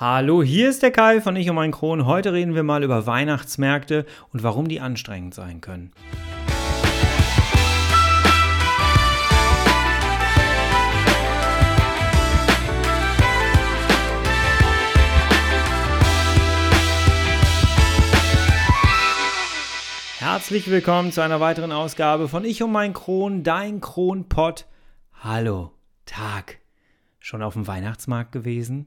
Hallo, hier ist der Kai von Ich und mein Kron. Heute reden wir mal über Weihnachtsmärkte und warum die anstrengend sein können. Herzlich willkommen zu einer weiteren Ausgabe von Ich und mein Kron, dein Kronpott. Hallo, Tag. Schon auf dem Weihnachtsmarkt gewesen?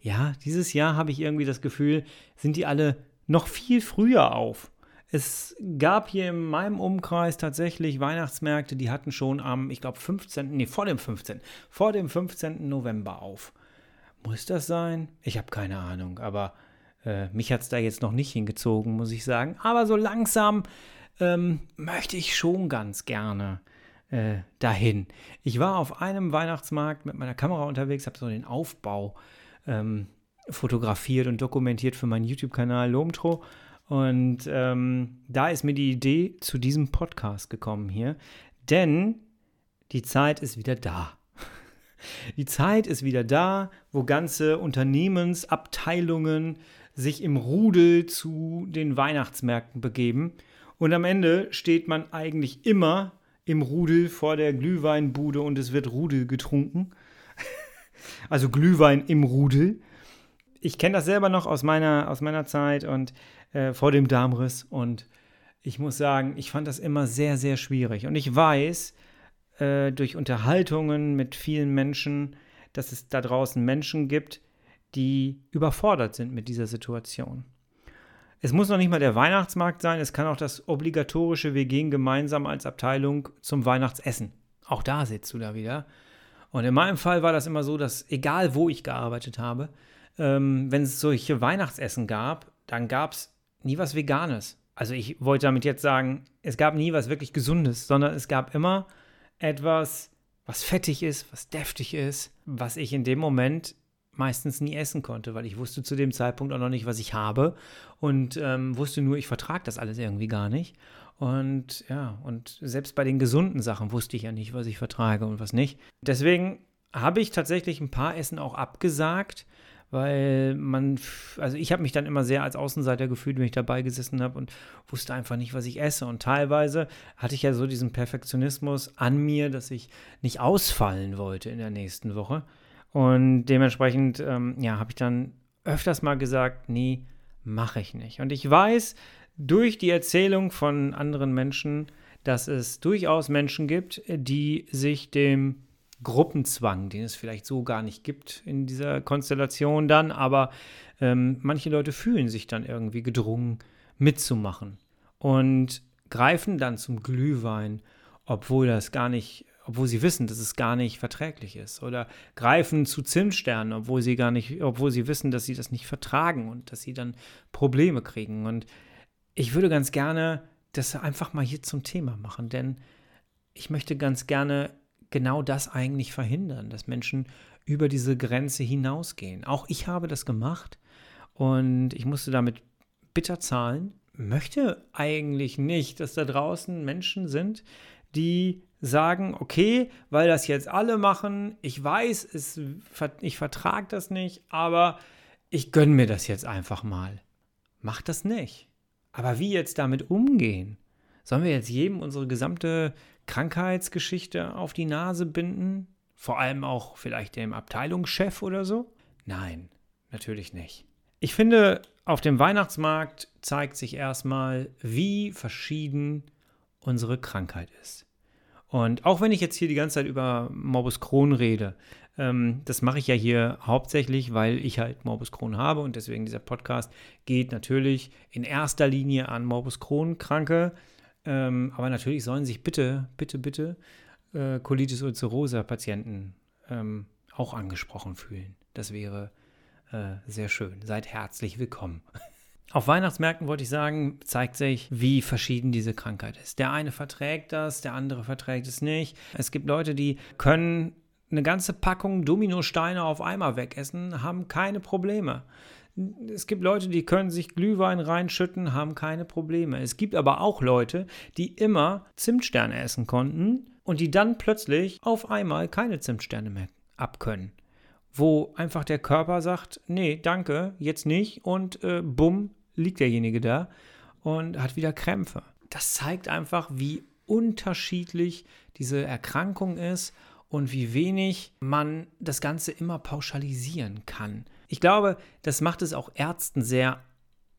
Ja, dieses Jahr habe ich irgendwie das Gefühl, sind die alle noch viel früher auf. Es gab hier in meinem Umkreis tatsächlich Weihnachtsmärkte, die hatten schon am, ich glaube, 15., nee, vor dem 15., vor dem 15. November auf. Muss das sein? Ich habe keine Ahnung, aber äh, mich hat es da jetzt noch nicht hingezogen, muss ich sagen. Aber so langsam ähm, möchte ich schon ganz gerne äh, dahin. Ich war auf einem Weihnachtsmarkt mit meiner Kamera unterwegs, habe so den Aufbau ähm, fotografiert und dokumentiert für meinen YouTube-Kanal Lomtro. Und ähm, da ist mir die Idee zu diesem Podcast gekommen hier. Denn die Zeit ist wieder da. Die Zeit ist wieder da, wo ganze Unternehmensabteilungen sich im Rudel zu den Weihnachtsmärkten begeben. Und am Ende steht man eigentlich immer im Rudel vor der Glühweinbude und es wird Rudel getrunken also Glühwein im Rudel. Ich kenne das selber noch aus meiner, aus meiner Zeit und äh, vor dem Darmriss und ich muss sagen, ich fand das immer sehr, sehr schwierig. Und ich weiß äh, durch Unterhaltungen mit vielen Menschen, dass es da draußen Menschen gibt, die überfordert sind mit dieser Situation. Es muss noch nicht mal der Weihnachtsmarkt sein, es kann auch das obligatorische, wir gehen gemeinsam als Abteilung zum Weihnachtsessen. Auch da sitzt du da wieder. Und in meinem Fall war das immer so, dass egal wo ich gearbeitet habe, ähm, wenn es solche Weihnachtsessen gab, dann gab es nie was Veganes. Also ich wollte damit jetzt sagen, es gab nie was wirklich Gesundes, sondern es gab immer etwas, was fettig ist, was deftig ist, was ich in dem Moment meistens nie essen konnte, weil ich wusste zu dem Zeitpunkt auch noch nicht, was ich habe und ähm, wusste nur, ich vertrage das alles irgendwie gar nicht. Und ja, und selbst bei den gesunden Sachen wusste ich ja nicht, was ich vertrage und was nicht. Deswegen habe ich tatsächlich ein paar Essen auch abgesagt, weil man, also ich habe mich dann immer sehr als Außenseiter gefühlt, wenn ich dabei gesessen habe und wusste einfach nicht, was ich esse. Und teilweise hatte ich ja so diesen Perfektionismus an mir, dass ich nicht ausfallen wollte in der nächsten Woche. Und dementsprechend, ähm, ja, habe ich dann öfters mal gesagt, nee, mache ich nicht. Und ich weiß, durch die Erzählung von anderen Menschen, dass es durchaus Menschen gibt, die sich dem Gruppenzwang, den es vielleicht so gar nicht gibt in dieser Konstellation dann, aber ähm, manche Leute fühlen sich dann irgendwie gedrungen mitzumachen und greifen dann zum Glühwein, obwohl das gar nicht, obwohl sie wissen, dass es gar nicht verträglich ist. Oder greifen zu Zimtsternen, obwohl sie gar nicht, obwohl sie wissen, dass sie das nicht vertragen und dass sie dann Probleme kriegen. Und ich würde ganz gerne das einfach mal hier zum Thema machen, denn ich möchte ganz gerne genau das eigentlich verhindern, dass Menschen über diese Grenze hinausgehen. Auch ich habe das gemacht und ich musste damit bitter zahlen. Möchte eigentlich nicht, dass da draußen Menschen sind, die sagen, okay, weil das jetzt alle machen, ich weiß, es, ich vertrage das nicht, aber ich gönne mir das jetzt einfach mal. Macht das nicht. Aber wie jetzt damit umgehen? Sollen wir jetzt jedem unsere gesamte Krankheitsgeschichte auf die Nase binden? Vor allem auch vielleicht dem Abteilungschef oder so? Nein, natürlich nicht. Ich finde, auf dem Weihnachtsmarkt zeigt sich erstmal, wie verschieden unsere Krankheit ist. Und auch wenn ich jetzt hier die ganze Zeit über Morbus Crohn rede, ähm, das mache ich ja hier hauptsächlich, weil ich halt Morbus Crohn habe und deswegen dieser Podcast geht natürlich in erster Linie an Morbus Crohn-Kranke. Ähm, aber natürlich sollen sich bitte, bitte, bitte äh, Colitis ulcerosa Patienten ähm, auch angesprochen fühlen. Das wäre äh, sehr schön. Seid herzlich willkommen. Auf Weihnachtsmärkten wollte ich sagen, zeigt sich, wie verschieden diese Krankheit ist. Der eine verträgt das, der andere verträgt es nicht. Es gibt Leute, die können eine ganze Packung Dominosteine auf einmal wegessen, haben keine Probleme. Es gibt Leute, die können sich Glühwein reinschütten, haben keine Probleme. Es gibt aber auch Leute, die immer Zimtsterne essen konnten und die dann plötzlich auf einmal keine Zimtsterne mehr abkönnen. wo einfach der Körper sagt, nee, danke, jetzt nicht und äh, bumm, liegt derjenige da und hat wieder Krämpfe. Das zeigt einfach, wie unterschiedlich diese Erkrankung ist und wie wenig man das Ganze immer pauschalisieren kann. Ich glaube, das macht es auch Ärzten sehr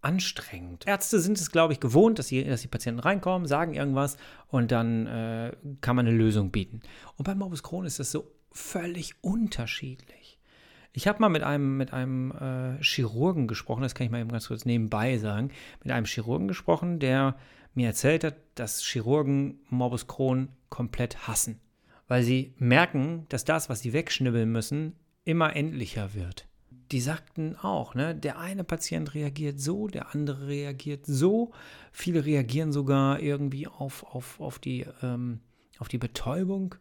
anstrengend. Ärzte sind es, glaube ich, gewohnt, dass die, dass die Patienten reinkommen, sagen irgendwas und dann äh, kann man eine Lösung bieten. Und beim Morbus Crohn ist das so völlig unterschiedlich. Ich habe mal mit einem, mit einem äh, Chirurgen gesprochen, das kann ich mal eben ganz kurz nebenbei sagen, mit einem Chirurgen gesprochen, der mir erzählt hat, dass Chirurgen Morbus Crohn komplett hassen, weil sie merken, dass das, was sie wegschnibbeln müssen, immer endlicher wird. Die sagten auch, ne, der eine Patient reagiert so, der andere reagiert so. Viele reagieren sogar irgendwie auf, auf, auf, die, ähm, auf die Betäubung.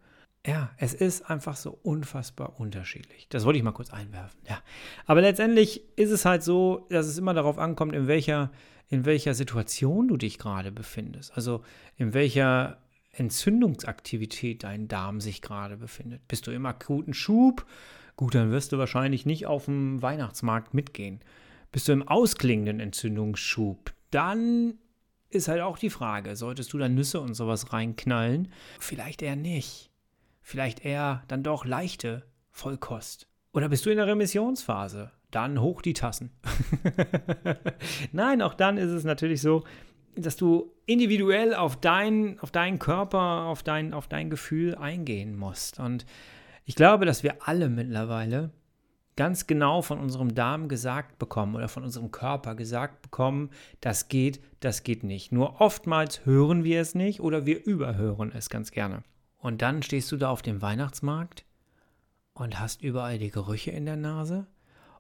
Ja, es ist einfach so unfassbar unterschiedlich. Das wollte ich mal kurz einwerfen. Ja. Aber letztendlich ist es halt so, dass es immer darauf ankommt, in welcher, in welcher Situation du dich gerade befindest. Also in welcher Entzündungsaktivität dein Darm sich gerade befindet. Bist du im akuten Schub? Gut, dann wirst du wahrscheinlich nicht auf dem Weihnachtsmarkt mitgehen. Bist du im ausklingenden Entzündungsschub? Dann ist halt auch die Frage, solltest du da Nüsse und sowas reinknallen? Vielleicht eher nicht. Vielleicht eher dann doch leichte Vollkost. Oder bist du in der Remissionsphase? Dann hoch die Tassen. Nein, auch dann ist es natürlich so, dass du individuell auf, dein, auf deinen Körper, auf dein, auf dein Gefühl eingehen musst. Und ich glaube, dass wir alle mittlerweile ganz genau von unserem Darm gesagt bekommen oder von unserem Körper gesagt bekommen, das geht, das geht nicht. Nur oftmals hören wir es nicht oder wir überhören es ganz gerne. Und dann stehst du da auf dem Weihnachtsmarkt und hast überall die Gerüche in der Nase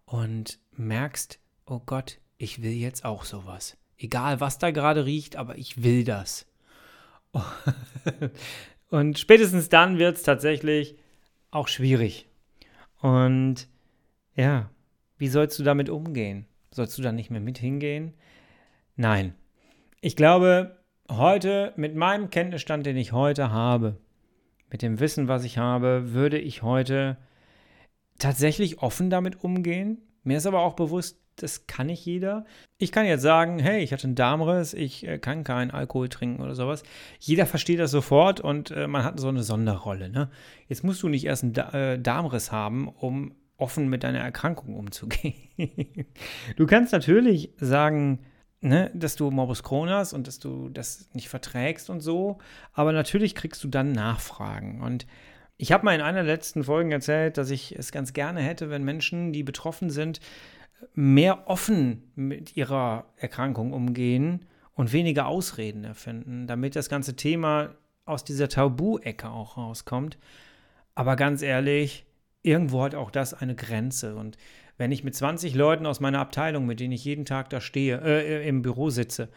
und merkst, oh Gott, ich will jetzt auch sowas. Egal, was da gerade riecht, aber ich will das. Und spätestens dann wird es tatsächlich auch schwierig. Und ja, wie sollst du damit umgehen? Sollst du da nicht mehr mit hingehen? Nein. Ich glaube, heute, mit meinem Kenntnisstand, den ich heute habe, mit dem Wissen, was ich habe, würde ich heute tatsächlich offen damit umgehen. Mir ist aber auch bewusst, das kann nicht jeder. Ich kann jetzt sagen, hey, ich hatte einen Darmriss, ich äh, kann keinen Alkohol trinken oder sowas. Jeder versteht das sofort und äh, man hat so eine Sonderrolle. Ne? Jetzt musst du nicht erst einen äh, Darmriss haben, um offen mit deiner Erkrankung umzugehen. du kannst natürlich sagen, ne, dass du Morbus Crohn hast und dass du das nicht verträgst und so, aber natürlich kriegst du dann Nachfragen und ich habe mal in einer der letzten Folgen erzählt, dass ich es ganz gerne hätte, wenn Menschen, die betroffen sind, mehr offen mit ihrer Erkrankung umgehen und weniger Ausreden erfinden, damit das ganze Thema aus dieser Tabu-Ecke auch rauskommt. Aber ganz ehrlich, irgendwo hat auch das eine Grenze. Und wenn ich mit 20 Leuten aus meiner Abteilung, mit denen ich jeden Tag da stehe, äh, im Büro sitze,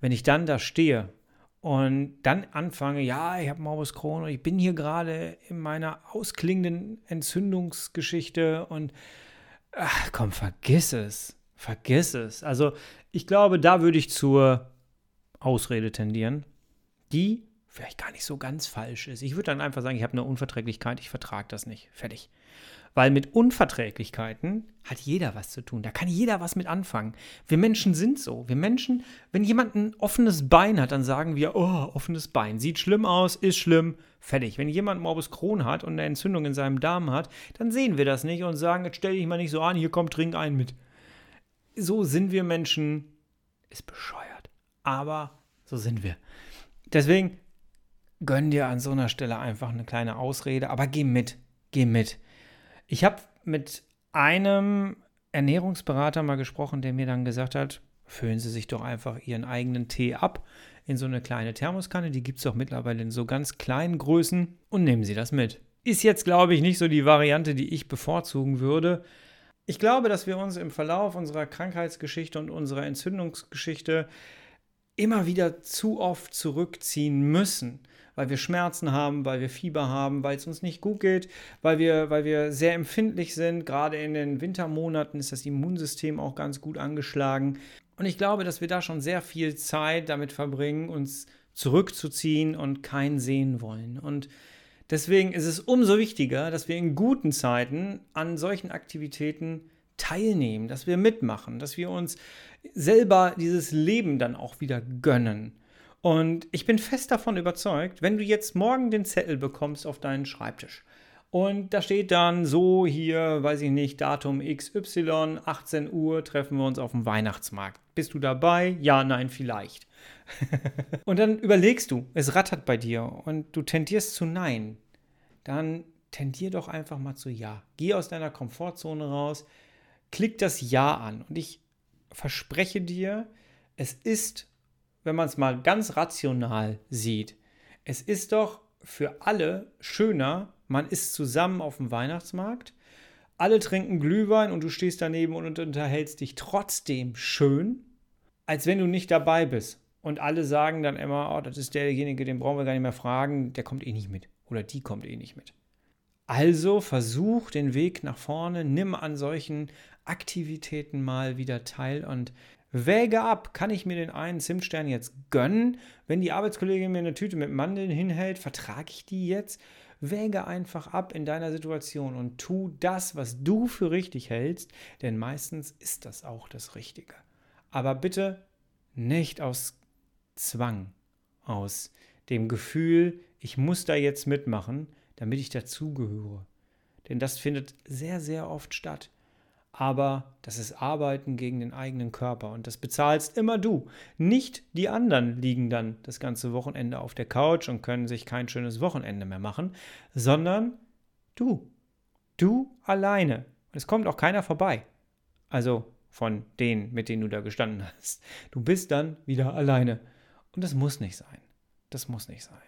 wenn ich dann da stehe und dann anfange, ja, ich habe Morbus Crohn und ich bin hier gerade in meiner ausklingenden Entzündungsgeschichte und ach komm, vergiss es. Vergiss es. Also ich glaube, da würde ich zur Ausrede tendieren, die vielleicht gar nicht so ganz falsch ist. Ich würde dann einfach sagen, ich habe eine Unverträglichkeit, ich vertrage das nicht. Fertig. Weil mit Unverträglichkeiten hat jeder was zu tun. Da kann jeder was mit anfangen. Wir Menschen sind so. Wir Menschen, wenn jemand ein offenes Bein hat, dann sagen wir, oh, offenes Bein. Sieht schlimm aus, ist schlimm, fertig. Wenn jemand Morbus Crohn hat und eine Entzündung in seinem Darm hat, dann sehen wir das nicht und sagen, jetzt stell dich mal nicht so an, hier komm, trink einen mit. So sind wir Menschen. Ist bescheuert. Aber so sind wir. Deswegen gönn dir an so einer Stelle einfach eine kleine Ausrede, aber geh mit. Geh mit. Ich habe mit einem Ernährungsberater mal gesprochen, der mir dann gesagt hat, füllen Sie sich doch einfach Ihren eigenen Tee ab in so eine kleine Thermoskanne. Die gibt es auch mittlerweile in so ganz kleinen Größen und nehmen Sie das mit. Ist jetzt, glaube ich, nicht so die Variante, die ich bevorzugen würde. Ich glaube, dass wir uns im Verlauf unserer Krankheitsgeschichte und unserer Entzündungsgeschichte immer wieder zu oft zurückziehen müssen weil wir Schmerzen haben, weil wir Fieber haben, weil es uns nicht gut geht, weil wir, weil wir sehr empfindlich sind. Gerade in den Wintermonaten ist das Immunsystem auch ganz gut angeschlagen. Und ich glaube, dass wir da schon sehr viel Zeit damit verbringen, uns zurückzuziehen und keinen sehen wollen. Und Deswegen ist es umso wichtiger, dass wir in guten Zeiten an solchen Aktivitäten teilnehmen, dass wir mitmachen, dass wir uns selber dieses Leben dann auch wieder gönnen. Und ich bin fest davon überzeugt, wenn du jetzt morgen den Zettel bekommst auf deinen Schreibtisch und da steht dann so hier, weiß ich nicht, Datum XY, 18 Uhr treffen wir uns auf dem Weihnachtsmarkt. Bist du dabei? Ja, nein, vielleicht. und dann überlegst du, es rattert bei dir und du tendierst zu Nein. Dann tendier doch einfach mal zu Ja. Geh aus deiner Komfortzone raus, klick das Ja an und ich verspreche dir, es ist, wenn man es mal ganz rational sieht, es ist doch für alle schöner, man ist zusammen auf dem Weihnachtsmarkt, alle trinken Glühwein und du stehst daneben und unterhältst dich trotzdem schön, als wenn du nicht dabei bist. Und alle sagen dann immer, oh, das ist derjenige, den brauchen wir gar nicht mehr fragen, der kommt eh nicht mit oder die kommt eh nicht mit. Also versuch den Weg nach vorne, nimm an solchen Aktivitäten mal wieder teil und wäge ab, kann ich mir den einen Zimtstern jetzt gönnen? Wenn die Arbeitskollegin mir eine Tüte mit Mandeln hinhält, vertrage ich die jetzt? Wäge einfach ab in deiner Situation und tu das, was du für richtig hältst, denn meistens ist das auch das Richtige. Aber bitte nicht aus Zwang, aus dem Gefühl, ich muss da jetzt mitmachen, damit ich dazugehöre. Denn das findet sehr, sehr oft statt. Aber das ist Arbeiten gegen den eigenen Körper und das bezahlst immer du. Nicht die anderen liegen dann das ganze Wochenende auf der Couch und können sich kein schönes Wochenende mehr machen, sondern du. Du alleine. Und es kommt auch keiner vorbei. Also von denen, mit denen du da gestanden hast. Du bist dann wieder alleine. Und das muss nicht sein. Das muss nicht sein.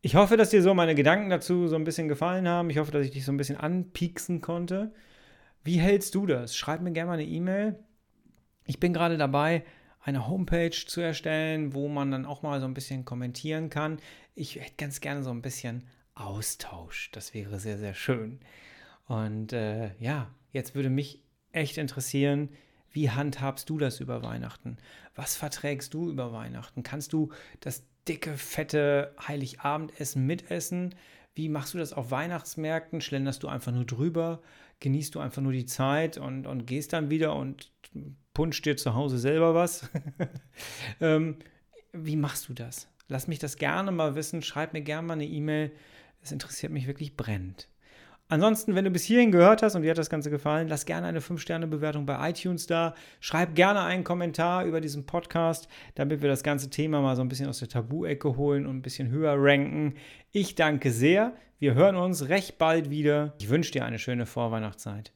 Ich hoffe, dass dir so meine Gedanken dazu so ein bisschen gefallen haben. Ich hoffe, dass ich dich so ein bisschen anpieksen konnte. Wie hältst du das? Schreib mir gerne mal eine E-Mail. Ich bin gerade dabei, eine Homepage zu erstellen, wo man dann auch mal so ein bisschen kommentieren kann. Ich hätte ganz gerne so ein bisschen Austausch. Das wäre sehr, sehr schön. Und äh, ja, jetzt würde mich echt interessieren, wie handhabst du das über Weihnachten? Was verträgst du über Weihnachten? Kannst du das dicke, fette Heiligabendessen mitessen? Wie machst du das auf Weihnachtsmärkten? Schlenderst du einfach nur drüber? Genießt du einfach nur die Zeit und, und gehst dann wieder und punschst dir zu Hause selber was? ähm, wie machst du das? Lass mich das gerne mal wissen. Schreib mir gerne mal eine E-Mail. Es interessiert mich wirklich brennend. Ansonsten, wenn du bis hierhin gehört hast und dir hat das Ganze gefallen, lass gerne eine 5-Sterne-Bewertung bei iTunes da. Schreib gerne einen Kommentar über diesen Podcast, damit wir das ganze Thema mal so ein bisschen aus der Tabu-Ecke holen und ein bisschen höher ranken. Ich danke sehr. Wir hören uns recht bald wieder. Ich wünsche dir eine schöne Vorweihnachtszeit.